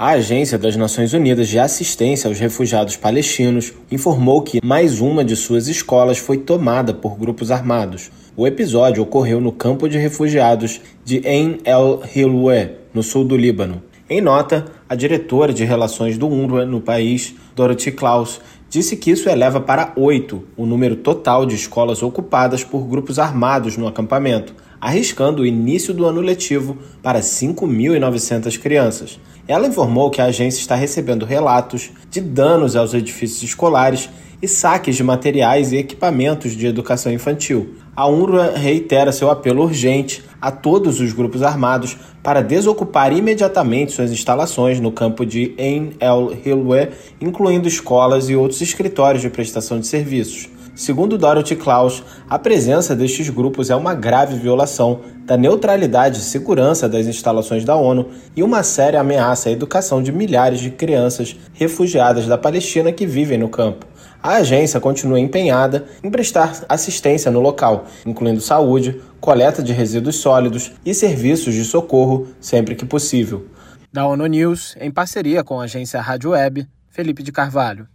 A Agência das Nações Unidas de Assistência aos Refugiados Palestinos informou que mais uma de suas escolas foi tomada por grupos armados. O episódio ocorreu no campo de refugiados de Ain el-Hilwe, no sul do Líbano. Em nota, a diretora de relações do UNRWA no país, Dorothy Klaus, disse que isso eleva para oito o número total de escolas ocupadas por grupos armados no acampamento, arriscando o início do ano letivo para 5.900 crianças. Ela informou que a agência está recebendo relatos de danos aos edifícios escolares e saques de materiais e equipamentos de educação infantil. A UNRWA reitera seu apelo urgente a todos os grupos armados para desocupar imediatamente suas instalações no campo de Ain el-Hilwe, incluindo escolas e outros escritórios de prestação de serviços. Segundo Dorothy Klaus, a presença destes grupos é uma grave violação da neutralidade e segurança das instalações da ONU e uma séria ameaça à educação de milhares de crianças refugiadas da Palestina que vivem no campo. A agência continua empenhada em prestar assistência no local, incluindo saúde, coleta de resíduos sólidos e serviços de socorro sempre que possível. Da ONU News, em parceria com a agência Rádio Web, Felipe de Carvalho.